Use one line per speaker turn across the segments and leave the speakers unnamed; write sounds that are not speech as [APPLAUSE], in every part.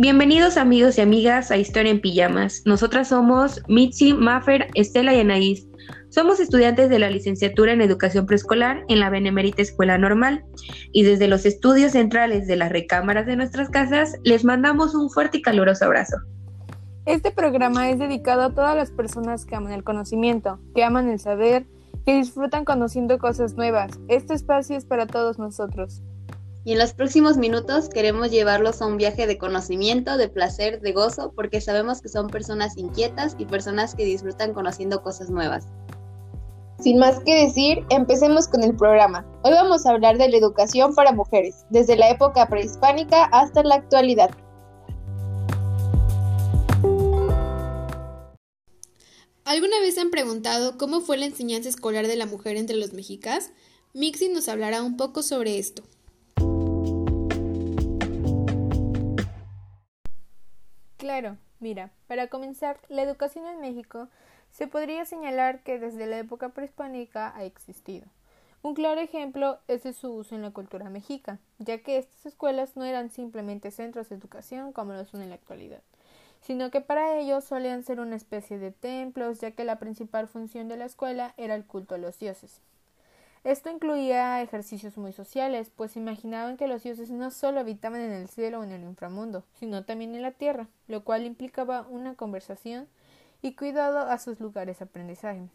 Bienvenidos amigos y amigas a Historia en Pijamas. Nosotras somos Mitzi, Maffer, Estela y Anaís. Somos estudiantes de la licenciatura en Educación Preescolar en la Benemérita Escuela Normal y desde los estudios centrales de las recámaras de nuestras casas les mandamos un fuerte y caluroso abrazo.
Este programa es dedicado a todas las personas que aman el conocimiento, que aman el saber, que disfrutan conociendo cosas nuevas. Este espacio es para todos nosotros
y en los próximos minutos queremos llevarlos a un viaje de conocimiento, de placer, de gozo, porque sabemos que son personas inquietas y personas que disfrutan conociendo cosas nuevas.
Sin más que decir, empecemos con el programa. Hoy vamos a hablar de la educación para mujeres, desde la época prehispánica hasta la actualidad.
¿Alguna vez han preguntado cómo fue la enseñanza escolar de la mujer entre los mexicas? Mixi nos hablará un poco sobre esto.
Claro, mira, para comenzar, la educación en México se podría señalar que desde la época prehispánica ha existido. Un claro ejemplo es de su uso en la cultura mexica, ya que estas escuelas no eran simplemente centros de educación como lo son en la actualidad, sino que para ellos solían ser una especie de templos, ya que la principal función de la escuela era el culto a los dioses. Esto incluía ejercicios muy sociales, pues imaginaban que los dioses no solo habitaban en el cielo o en el inframundo, sino también en la tierra, lo cual implicaba una conversación y cuidado a sus lugares de aprendizaje.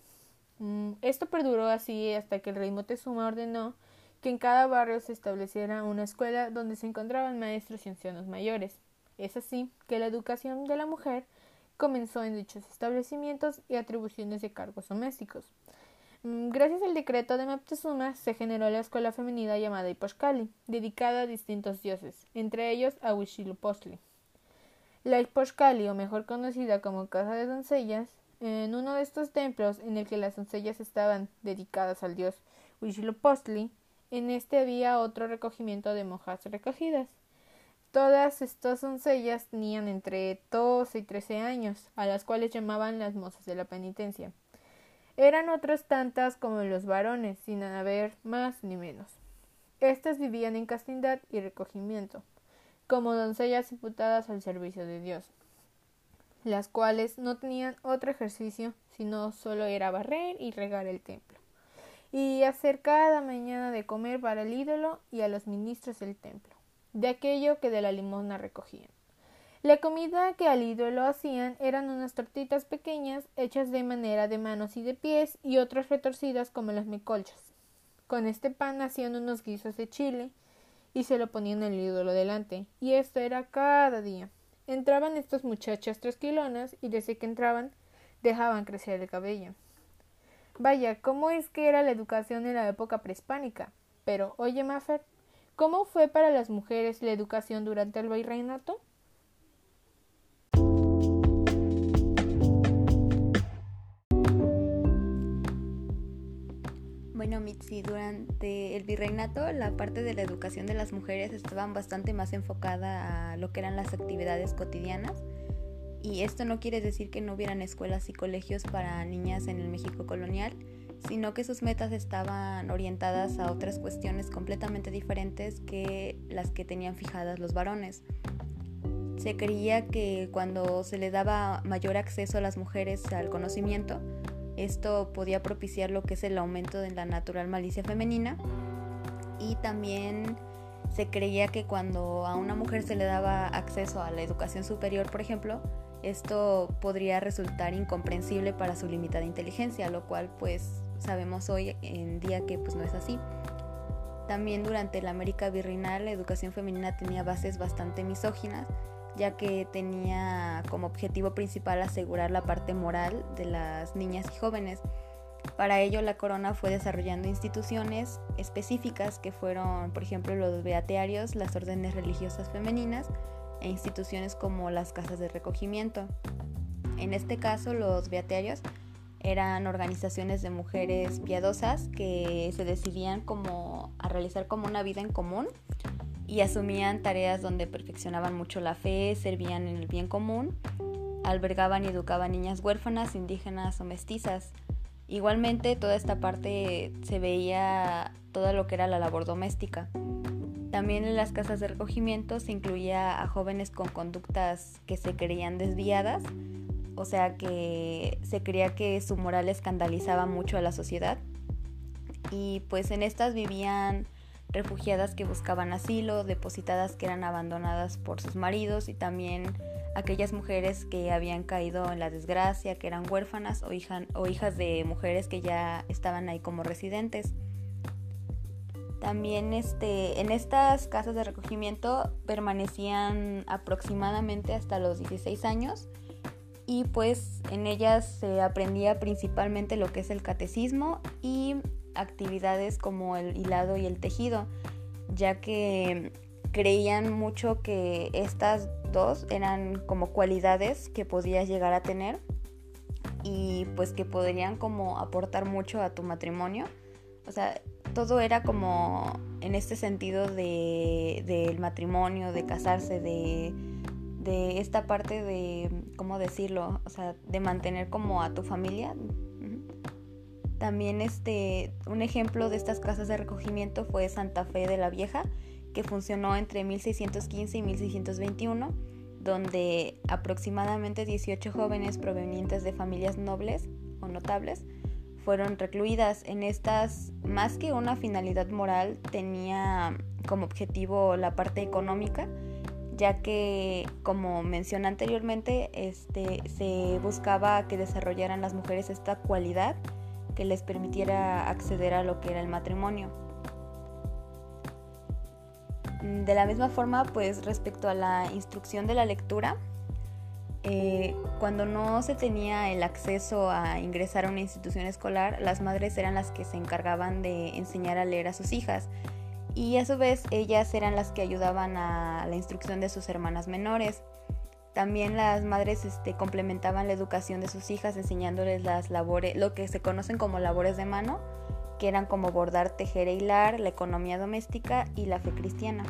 Mm, esto perduró así hasta que el rey Moctezuma ordenó que en cada barrio se estableciera una escuela donde se encontraban maestros y ancianos mayores. Es así que la educación de la mujer comenzó en dichos establecimientos y atribuciones de cargos domésticos. Mm, gracias al decreto de Moctezuma se generó la escuela femenina llamada Iposhkali, dedicada a distintos dioses, entre ellos a Huitzilopochtli. La Iposhkali, o mejor conocida como Casa de Doncellas, en uno de estos templos en el que las doncellas estaban dedicadas al dios Huitzilopochtli, en este había otro recogimiento de monjas recogidas. Todas estas doncellas tenían entre 12 y 13 años, a las cuales llamaban las mozas de la penitencia. Eran otras tantas como los varones, sin haber más ni menos. Estas vivían en castidad y recogimiento, como doncellas imputadas al servicio de Dios, las cuales no tenían otro ejercicio sino solo era barrer y regar el templo, y hacer cada mañana de comer para el ídolo y a los ministros del templo, de aquello que de la limosna recogían. La comida que al ídolo hacían eran unas tortitas pequeñas hechas de manera de manos y de pies y otras retorcidas como las mecolchas. Con este pan hacían unos guisos de chile y se lo ponían al ídolo delante, y esto era cada día. Entraban estas muchachas trasquilonas y desde que entraban dejaban crecer el cabello. Vaya, ¿cómo es que era la educación en la época prehispánica? Pero, oye, Maffer, ¿cómo fue para las mujeres la educación durante el virreinato?
Bueno, Mitzi, durante el virreinato la parte de la educación de las mujeres estaba bastante más enfocada a lo que eran las actividades cotidianas. Y esto no quiere decir que no hubieran escuelas y colegios para niñas en el México colonial, sino que sus metas estaban orientadas a otras cuestiones completamente diferentes que las que tenían fijadas los varones. Se creía que cuando se le daba mayor acceso a las mujeres al conocimiento, esto podía propiciar lo que es el aumento de la natural malicia femenina y también se creía que cuando a una mujer se le daba acceso a la educación superior, por ejemplo, esto podría resultar incomprensible para su limitada inteligencia, lo cual pues sabemos hoy en día que pues no es así. También durante la América virreinal la educación femenina tenía bases bastante misóginas ya que tenía como objetivo principal asegurar la parte moral de las niñas y jóvenes. Para ello la corona fue desarrollando instituciones específicas que fueron, por ejemplo, los beatearios, las órdenes religiosas femeninas e instituciones como las casas de recogimiento. En este caso, los beatearios eran organizaciones de mujeres piadosas que se decidían como a realizar como una vida en común y asumían tareas donde perfeccionaban mucho la fe, servían en el bien común, albergaban y educaban niñas huérfanas, indígenas o mestizas. Igualmente toda esta parte se veía todo lo que era la labor doméstica. también en las casas de recogimiento se incluía a jóvenes con conductas que se creían desviadas, o sea que se creía que su moral escandalizaba mucho a la sociedad. Y pues en estas vivían refugiadas que buscaban asilo, depositadas que eran abandonadas por sus maridos y también aquellas mujeres que habían caído en la desgracia, que eran huérfanas o, o hijas de mujeres que ya estaban ahí como residentes. También este, en estas casas de recogimiento permanecían aproximadamente hasta los 16 años y pues en ellas se aprendía principalmente lo que es el catecismo y actividades como el hilado y el tejido, ya que creían mucho que estas dos eran como cualidades que podías llegar a tener y pues que podrían como aportar mucho a tu matrimonio. O sea, todo era como en este sentido de, del matrimonio, de casarse, de, de esta parte de, ¿cómo decirlo? O sea, de mantener como a tu familia. También este, un ejemplo de estas casas de recogimiento fue Santa Fe de la Vieja, que funcionó entre 1615 y 1621, donde aproximadamente 18 jóvenes provenientes de familias nobles o notables fueron recluidas. En estas, más que una finalidad moral, tenía como objetivo la parte económica, ya que, como mencioné anteriormente, este, se buscaba que desarrollaran las mujeres esta cualidad que les permitiera acceder a lo que era el matrimonio. De la misma forma, pues respecto a la instrucción de la lectura, eh, cuando no se tenía el acceso a ingresar a una institución escolar, las madres eran las que se encargaban de enseñar a leer a sus hijas y a su vez ellas eran las que ayudaban a la instrucción de sus hermanas menores. También las madres este, complementaban la educación de sus hijas enseñándoles las labores, lo que se conocen como labores de mano, que eran como bordar, tejer e hilar, la economía doméstica y la fe cristiana.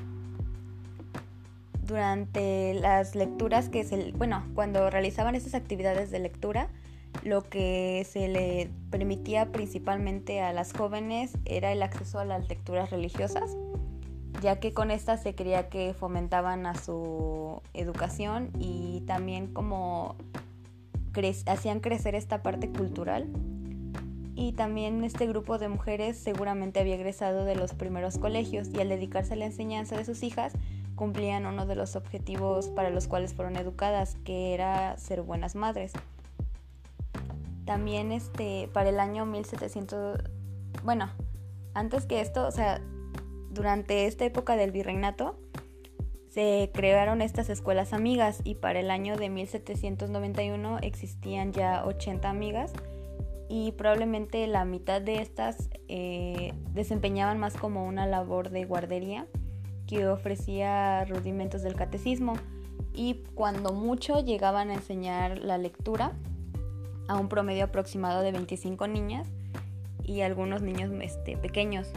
Durante las lecturas que se, bueno, cuando realizaban estas actividades de lectura, lo que se le permitía principalmente a las jóvenes era el acceso a las lecturas religiosas, ya que con estas se creía que fomentaban a su educación y también como hacían crecer esta parte cultural y también este grupo de mujeres seguramente había egresado de los primeros colegios y al dedicarse a la enseñanza de sus hijas cumplían uno de los objetivos para los cuales fueron educadas, que era ser buenas madres. También este para el año 1700 bueno, antes que esto, o sea, durante esta época del virreinato se crearon estas escuelas amigas y para el año de 1791 existían ya 80 amigas y probablemente la mitad de estas eh, desempeñaban más como una labor de guardería que ofrecía rudimentos del catecismo y cuando mucho llegaban a enseñar la lectura a un promedio aproximado de 25 niñas y algunos niños este, pequeños.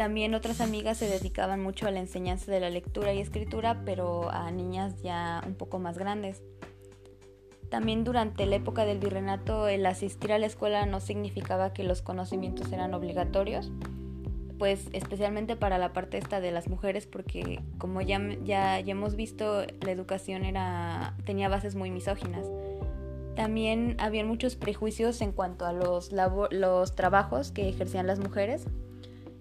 También otras amigas se dedicaban mucho a la enseñanza de la lectura y escritura, pero a niñas ya un poco más grandes. También durante la época del virreinato el asistir a la escuela no significaba que los conocimientos eran obligatorios, pues especialmente para la parte esta de las mujeres, porque como ya, ya, ya hemos visto, la educación era, tenía bases muy misóginas. También había muchos prejuicios en cuanto a los, los trabajos que ejercían las mujeres,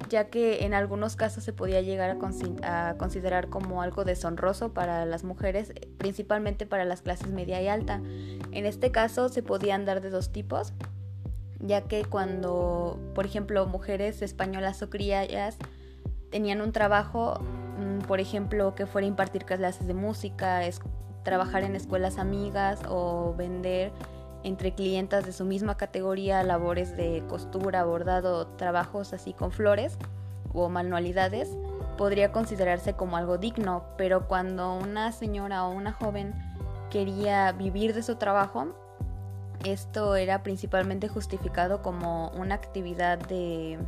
ya que en algunos casos se podía llegar a, considerar como algo deshonroso para las mujeres, principalmente para las clases media y alta. En este caso se podían dar de dos tipos, ya que cuando, por ejemplo, mujeres españolas o criollas tenían un trabajo, mm, por ejemplo, que fuera impartir clases de música, trabajar en escuelas amigas o vender entre clientas de su misma categoría labores de costura, bordado, trabajos así con flores o manualidades, podría considerarse como algo digno, pero cuando una señora o una joven quería vivir de su trabajo, esto era principalmente justificado como una actividad de,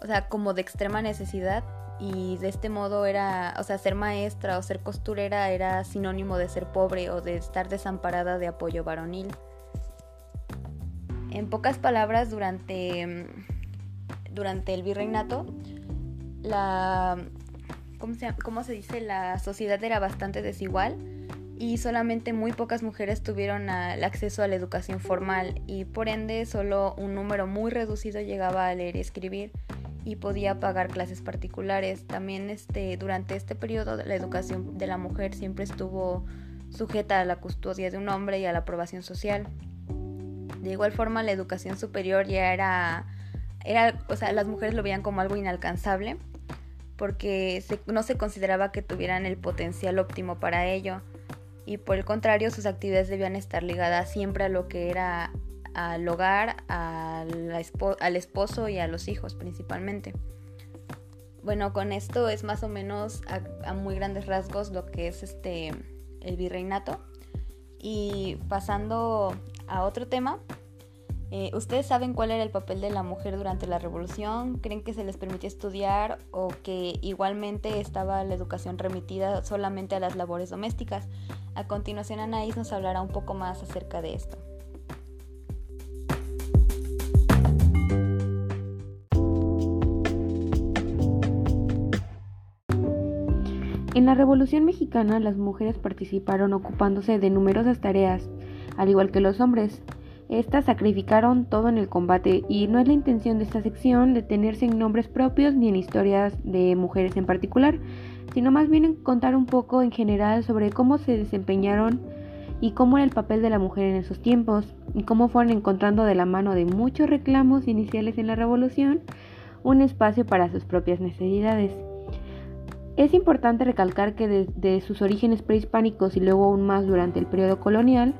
o sea, como de extrema necesidad y de este modo era, o sea, ser maestra o ser costurera era sinónimo de ser pobre o de estar desamparada de apoyo varonil. En pocas palabras, durante, durante el virreinato, la, ¿cómo se, ¿cómo se dice? La sociedad era bastante desigual y solamente muy pocas mujeres tuvieron el acceso a la educación formal y por ende solo un número muy reducido llegaba a leer y escribir y podía pagar clases particulares. También este, durante este periodo la educación de la mujer siempre estuvo sujeta a la custodia de un hombre y a la aprobación social. De igual forma la educación superior ya era, era o sea, las mujeres lo veían como algo inalcanzable porque no se consideraba que tuvieran el potencial óptimo para ello y por el contrario sus actividades debían estar ligadas siempre a lo que era al hogar, al esposo y a los hijos principalmente. Bueno, con esto es más o menos a, muy grandes rasgos lo que es este el virreinato. Y pasando a otro tema, eh, ¿ustedes saben cuál era el papel de la mujer durante la revolución? ¿Creen que se les permitía estudiar o que igualmente estaba la educación remitida solamente a las labores domésticas? A continuación Anaís nos hablará un poco más acerca de esto.
En la Revolución Mexicana las mujeres participaron ocupándose de numerosas tareas, al igual que los hombres. Estas sacrificaron todo en el combate y no es la intención de esta sección detenerse en nombres propios ni en historias de mujeres en particular, sino más bien en contar un poco en general sobre cómo se desempeñaron y cómo era el papel de la mujer en esos tiempos y cómo fueron encontrando de la mano de muchos reclamos iniciales en la revolución un espacio para sus propias necesidades. Es importante recalcar que desde sus orígenes prehispánicos y luego aún más durante el periodo colonial,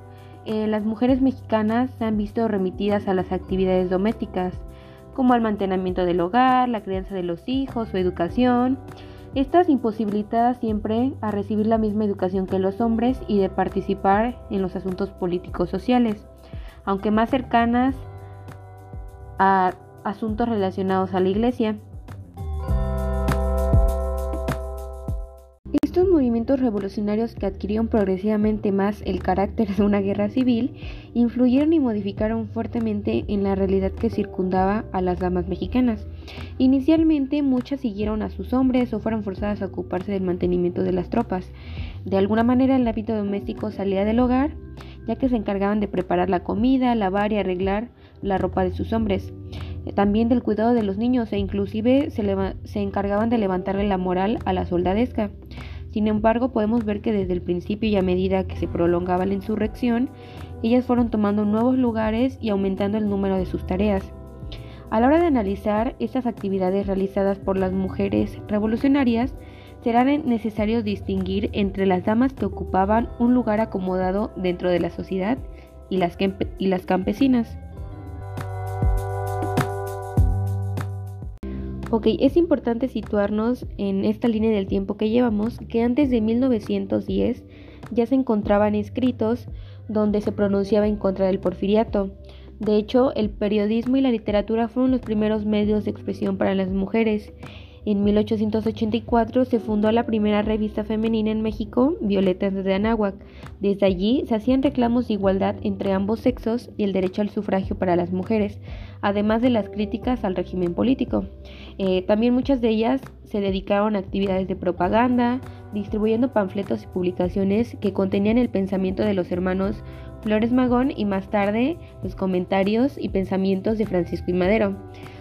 eh, las mujeres mexicanas se han visto remitidas a las actividades domésticas, como al mantenimiento del hogar, la crianza de los hijos, su educación, estas imposibilitadas siempre a recibir la misma educación que los hombres y de participar en los asuntos políticos sociales, aunque más cercanas a asuntos relacionados a la iglesia. Estos movimientos revolucionarios que adquirieron progresivamente más el carácter de una guerra civil influyeron y modificaron fuertemente en la realidad que circundaba a las damas mexicanas. Inicialmente muchas siguieron a sus hombres o fueron forzadas a ocuparse del mantenimiento de las tropas. De alguna manera el hábito doméstico salía del hogar, ya que se encargaban de preparar la comida, lavar y arreglar la ropa de sus hombres también del cuidado de los niños e inclusive se, se, encargaban de levantarle la moral a la soldadesca. Sin embargo, podemos ver que desde el principio y a medida que se prolongaba la insurrección, ellas fueron tomando nuevos lugares y aumentando el número de sus tareas. A la hora de analizar estas actividades realizadas por las mujeres revolucionarias, será necesario distinguir entre las damas que ocupaban un lugar acomodado dentro de la sociedad y las, y las campesinas. Ok, es importante situarnos en esta línea del tiempo que llevamos, que antes de 1910 ya se encontraban escritos donde se pronunciaba en contra del porfiriato. De hecho, el periodismo y la literatura fueron los primeros medios de expresión para las mujeres en 1884 se fundó la primera revista femenina en México, Violetas de Anáhuac. Desde allí se hacían reclamos de igualdad entre ambos sexos y el derecho al sufragio para las mujeres, además de las críticas al régimen político. Eh, también muchas de ellas se dedicaron a actividades de propaganda, distribuyendo panfletos y publicaciones que contenían el pensamiento de los hermanos Flores Magón y más tarde los comentarios y pensamientos de Francisco y Madero.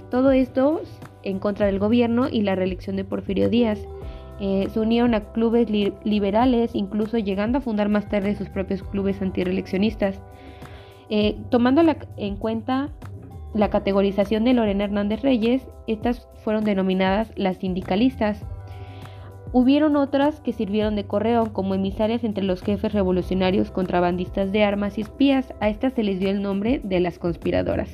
Todo esto en contra del gobierno y la reelección de Porfirio Díaz. Eh, se unieron a clubes liberales, incluso llegando a fundar más tarde sus propios clubes antireeleccionistas. Eh, tomando en cuenta la categorización de Lorena Hernández Reyes, estas fueron denominadas las sindicalistas. Hubieron otras que sirvieron de correo como emisarias entre los jefes revolucionarios contrabandistas de armas y espías. A estas se les dio el nombre de las conspiradoras.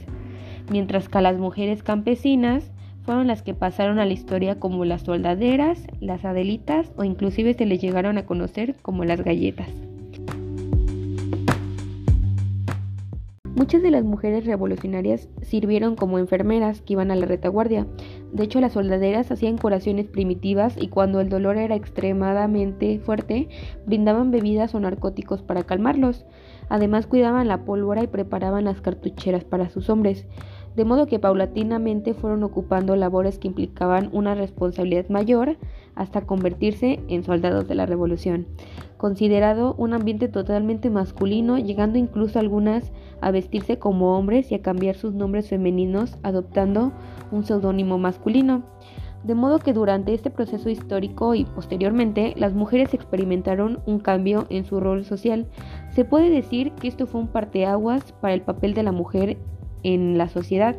Mientras que a las mujeres campesinas fueron las que pasaron a la historia como las soldaderas, las adelitas o inclusive se les llegaron a conocer como las galletas. Muchas de las mujeres revolucionarias sirvieron como enfermeras que iban a la retaguardia. De hecho, las soldaderas hacían curaciones primitivas y cuando el dolor era extremadamente fuerte, brindaban bebidas o narcóticos para calmarlos. Además, cuidaban la pólvora y preparaban las cartucheras para sus hombres. de modo que paulatinamente fueron ocupando labores que implicaban una responsabilidad mayor hasta convertirse en soldados de la revolución, considerado un ambiente totalmente masculino, llegando incluso algunas a vestirse como hombres y a cambiar sus nombres femeninos adoptando un seudónimo masculino. De modo que durante este proceso histórico y posteriormente las mujeres experimentaron un cambio en su rol social. Se puede decir que esto fue un parteaguas para el papel de la mujer en la sociedad.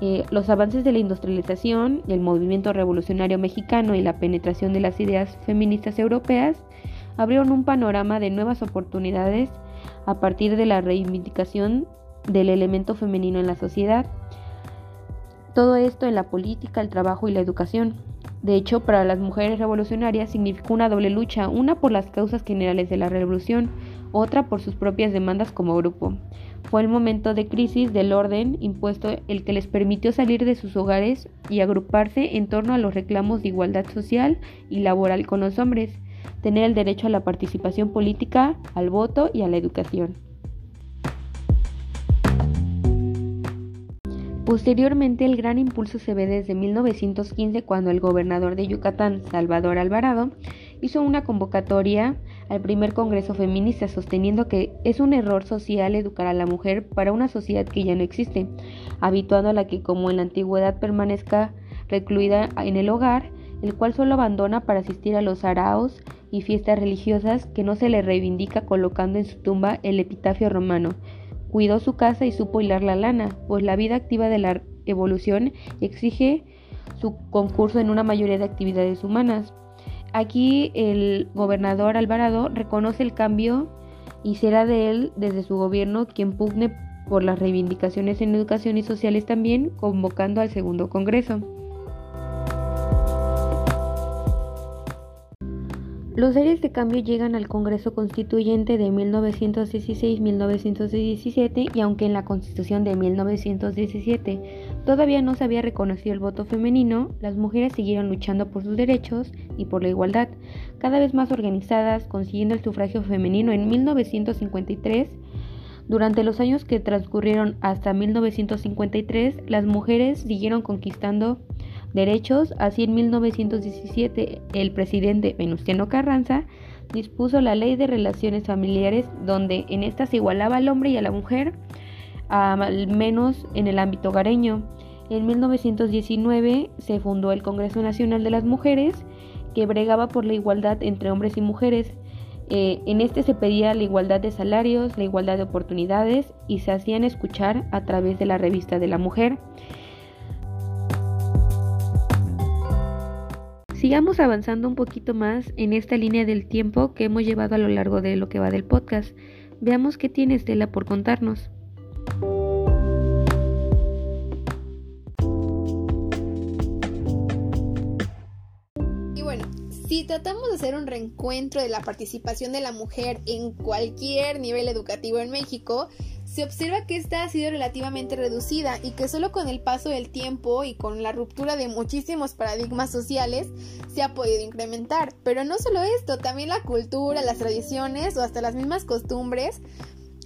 Eh, los avances de la industrialización, el movimiento revolucionario mexicano y la penetración de las ideas feministas europeas abrieron un panorama de nuevas oportunidades a partir de la reivindicación del elemento femenino en la sociedad. Todo esto en la política, el trabajo y la educación. De hecho, para las mujeres revolucionarias significó una doble lucha, una por las causas generales de la revolución, otra por sus propias demandas como grupo. Fue el momento de crisis del orden impuesto el que les permitió salir de sus hogares y agruparse en torno a los reclamos de igualdad social y laboral con los hombres, tener el derecho a la participación política, al voto y a la educación. Posteriormente, el gran impulso se ve desde 1915 cuando el gobernador de Yucatán, Salvador Alvarado, hizo una convocatoria al primer Congreso Feminista sosteniendo que es un error social educar a la mujer para una sociedad que ya no existe, habituando a la que como en la antigüedad permanezca recluida en el hogar, el cual solo abandona para asistir a los araos y fiestas religiosas que no se le reivindica colocando en su tumba el epitafio romano. Cuidó su casa y supo hilar la lana, pues la vida activa de la evolución exige su concurso en una mayoría de actividades humanas. Aquí el gobernador Alvarado reconoce el cambio y será de él desde su gobierno quien pugne por las reivindicaciones en educación y sociales también, convocando al segundo Congreso. Los seres de cambio llegan al Congreso Constituyente de 1916-1917 y aunque en la Constitución de 1917 todavía no se había reconocido el voto femenino, las mujeres siguieron luchando por sus derechos y por la igualdad, cada vez más organizadas, consiguiendo el sufragio femenino en 1953. Durante los años que transcurrieron hasta 1953, las mujeres siguieron conquistando derechos, así en 1917 el presidente Venustiano Carranza dispuso la ley de relaciones familiares donde en esta se igualaba al hombre y a la mujer, al menos en el ámbito hogareño. En 1919 se fundó el Congreso Nacional de las Mujeres que bregaba por la igualdad entre hombres y mujeres. Eh, en este se pedía la igualdad de salarios, la igualdad de oportunidades y se hacían escuchar a través de la revista de la mujer. Sigamos avanzando un poquito más en esta línea del tiempo que hemos llevado a lo largo de lo que va del podcast. Veamos qué tiene Estela por contarnos.
Y bueno, si tratamos de hacer un reencuentro de la participación de la mujer en cualquier nivel educativo en México, se observa que esta ha sido relativamente reducida y que solo con el paso del tiempo y con la ruptura de muchísimos paradigmas sociales se ha podido incrementar. Pero no solo esto, también la cultura, las tradiciones o hasta las mismas costumbres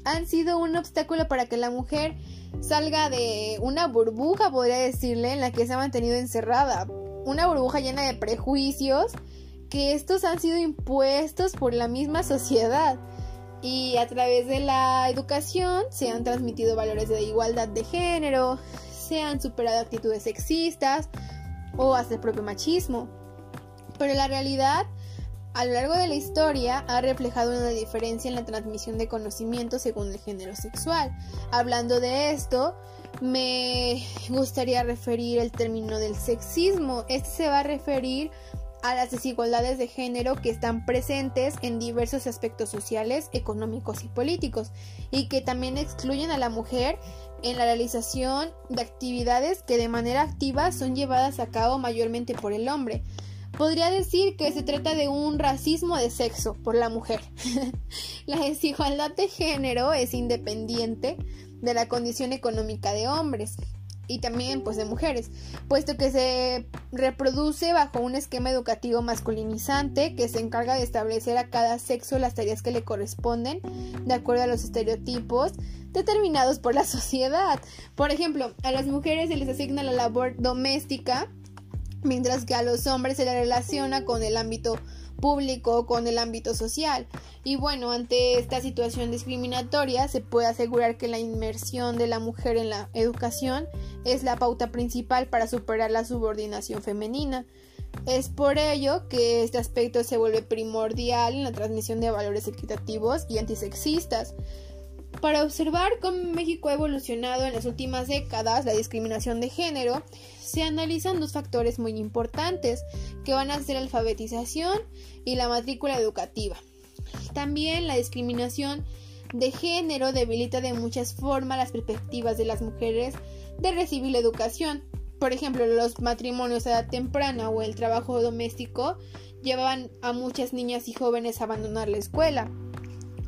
han sido un obstáculo para que la mujer salga de una burbuja, podría decirle, en la que se ha mantenido encerrada. Una burbuja llena de prejuicios que estos han sido impuestos por la misma sociedad y a través de la educación se han transmitido valores de igualdad de género, se han superado actitudes sexistas o hasta el propio machismo. Pero la realidad a lo largo de la historia ha reflejado una diferencia en la transmisión de conocimiento según el género sexual. Hablando de esto, me gustaría referir el término del sexismo. Este se va a referir a las desigualdades de género que están presentes en diversos aspectos sociales, económicos y políticos, y que también excluyen a la mujer en la realización de actividades que de manera activa son llevadas a cabo mayormente por el hombre. Podría decir que se trata de un racismo de sexo por la mujer. [LAUGHS] la desigualdad de género es independiente de la condición económica de hombres. Y también pues de mujeres, puesto que se reproduce bajo un esquema educativo masculinizante que se encarga de establecer a cada sexo las tareas que le corresponden de acuerdo a los estereotipos determinados por la [LAUGHS] sociedad. Por ejemplo, a las mujeres se les asigna la labor doméstica, mientras que a los hombres se les relaciona con el ámbito público con el ámbito social. Y bueno, ante esta situación discriminatoria se puede asegurar que la inmersión de la mujer en la educación es la pauta principal para superar la subordinación femenina. Es por ello que este aspecto se vuelve primordial en la transmisión de valores equitativos y antisexistas. Para observar cómo México ha evolucionado en las últimas décadas la discriminación de género, se analizan dos factores muy importantes, que van a ser la alfabetización y la matrícula educativa. También la discriminación de género debilita de muchas formas las perspectivas de las mujeres de recibir la educación. Por ejemplo, los matrimonios a edad temprana o el trabajo doméstico llevaban a muchas niñas y jóvenes a abandonar la escuela.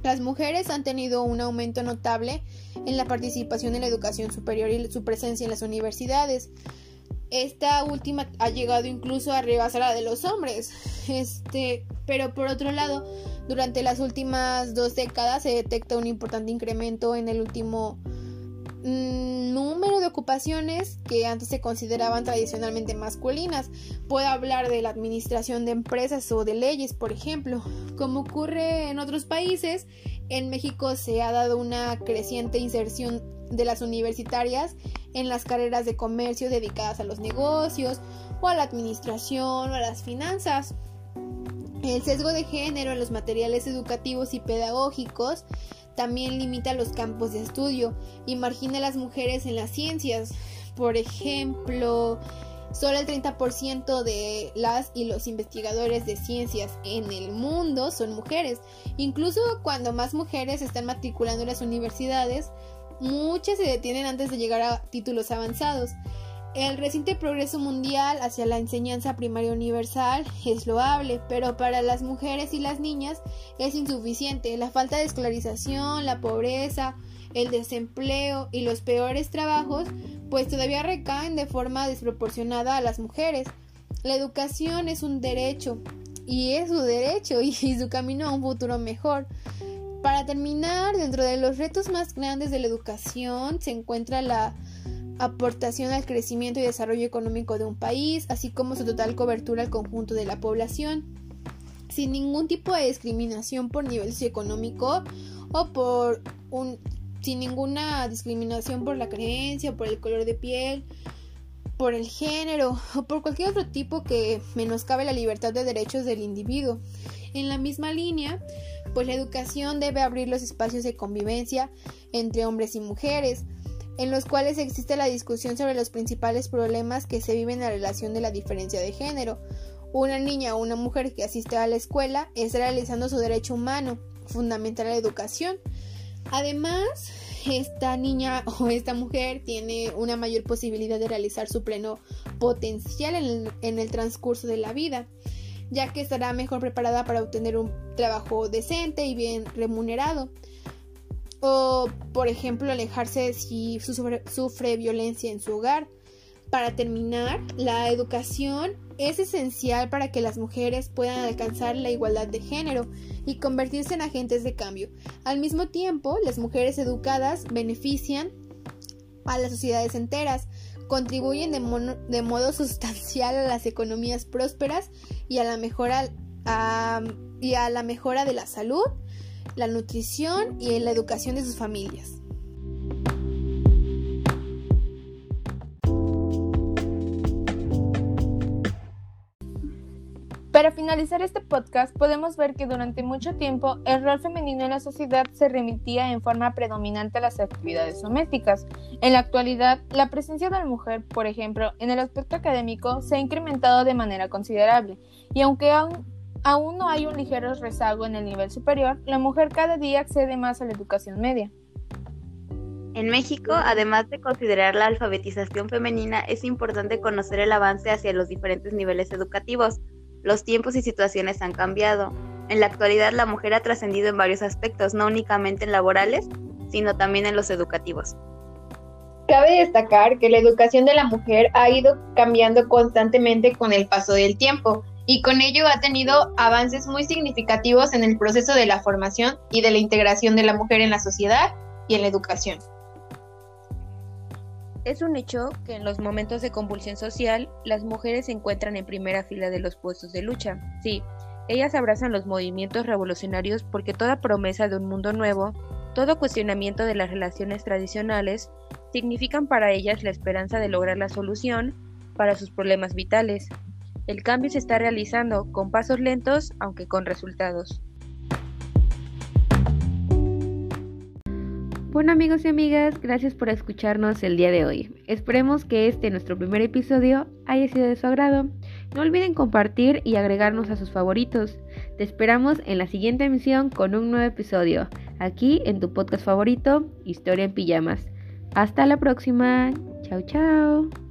Las mujeres han tenido un aumento notable en la participación en la educación superior y su presencia en las universidades. Esta última ha llegado incluso a rebasar a la de los hombres. Este, pero por otro lado, durante las últimas dos décadas se detecta un importante incremento en el último mm, número de ocupaciones que antes se consideraban tradicionalmente masculinas. Puedo hablar de la administración de empresas o de leyes, por ejemplo. Como ocurre en otros países, en México se ha dado una creciente inserción de las universitarias en las carreras de comercio dedicadas a los negocios o a la administración o a las finanzas. El sesgo de género en los materiales educativos y pedagógicos también limita los campos de estudio y margina a las mujeres en las ciencias. Por ejemplo, solo el 30% de las y los investigadores de ciencias en el mundo son mujeres. Incluso cuando más mujeres están matriculando en las universidades, Muchas se detienen antes de llegar a títulos avanzados. El reciente progreso mundial hacia la enseñanza primaria universal es loable, pero para las mujeres y las niñas es insuficiente. La falta de escolarización, la pobreza, el desempleo y los peores trabajos, pues todavía recaen de forma desproporcionada a las mujeres. La educación es un derecho y es su derecho y su camino a un futuro mejor. Para terminar, dentro de los retos más grandes de la educación se encuentra la aportación al crecimiento y desarrollo económico de un país, así como su total cobertura al conjunto de la población, sin ningún tipo de discriminación por nivel socioeconómico o por un sin ninguna discriminación por la creencia, por el color de piel, por el género o por cualquier otro tipo que menoscabe la libertad de derechos del individuo. En la misma línea, pues la educación debe abrir los espacios de convivencia entre hombres y mujeres, en los cuales existe la discusión sobre los principales problemas que se viven en la relación de la diferencia de género. Una niña o una mujer que asiste a la escuela está realizando su derecho humano, fundamental a la educación. Además, esta niña [LAUGHS] o esta mujer tiene una mayor posibilidad de realizar su pleno potencial en el, en el transcurso de la vida ya que estará mejor preparada para obtener un trabajo decente y bien remunerado. O, por ejemplo, alejarse si sufre, violencia en su hogar. Para terminar, la educación es esencial para que las mujeres puedan alcanzar la igualdad de género y convertirse en agentes de cambio. Al mismo tiempo, las mujeres educadas benefician a las sociedades enteras, contribuyen de, modo sustancial a las economías prósperas y a la mejora y a la mejora de la salud, la nutrición y la educación de sus familias.
Para finalizar este podcast, podemos ver que durante mucho tiempo el rol femenino en la sociedad se remitía en forma predominante a las actividades domésticas. En la actualidad, la presencia de la mujer, por ejemplo, en el aspecto académico, se ha incrementado de manera considerable, y aunque aún, no hay un ligero rezago en el nivel superior, la mujer cada día accede más a la educación media.
En México, además de considerar la alfabetización femenina, es importante conocer el avance hacia los diferentes niveles educativos los tiempos y situaciones han cambiado. En la actualidad la mujer ha trascendido en varios aspectos, no únicamente en laborales, sino también en los educativos.
Cabe destacar que la educación de la mujer ha ido cambiando constantemente con el paso del tiempo y con ello ha tenido avances muy significativos en el proceso de la formación y de la integración de la mujer en la sociedad y en la educación.
Es un hecho que en los momentos de convulsión social las mujeres se encuentran en primera fila de los puestos de lucha. Sí, ellas abrazan los movimientos revolucionarios porque toda promesa de un mundo nuevo, todo cuestionamiento de las relaciones tradicionales, significan para ellas la esperanza de lograr la solución para sus problemas vitales. El cambio se está realizando con pasos lentos, aunque con resultados. Bueno amigos y amigas, gracias por escucharnos el día de hoy. Esperemos que este nuestro primer episodio haya sido de su agrado. No olviden compartir y agregarnos a sus favoritos. Te esperamos en la siguiente emisión con un nuevo episodio, aquí en tu podcast favorito, Historia en Pijamas. Hasta la próxima. Chao, chao.